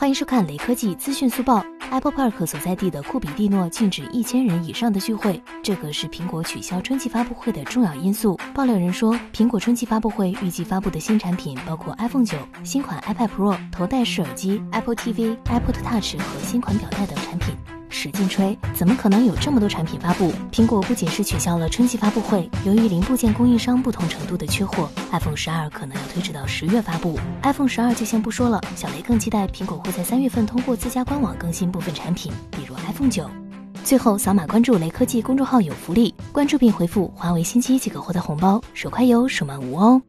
欢迎收看雷科技资讯速报。Apple Park 所在地的库比蒂诺禁止一千人以上的聚会，这个是苹果取消春季发布会的重要因素。爆料人说，苹果春季发布会预计发布的新产品包括 iPhone 九、新款 iPad Pro、头戴式耳机、Apple TV、Apple Touch 和新款表带等产品。使劲吹，怎么可能有这么多产品发布？苹果不仅是取消了春季发布会，由于零部件供应商不同程度的缺货，iPhone 十二可能要推迟到十月发布。iPhone 十二就先不说了，小雷更期待苹果会在三月份通过自家官网更新部分产品，比如 iPhone 九。最后扫码关注雷科技公众号有福利，关注并回复华为新机即可获得红包，手快有，手慢无哦。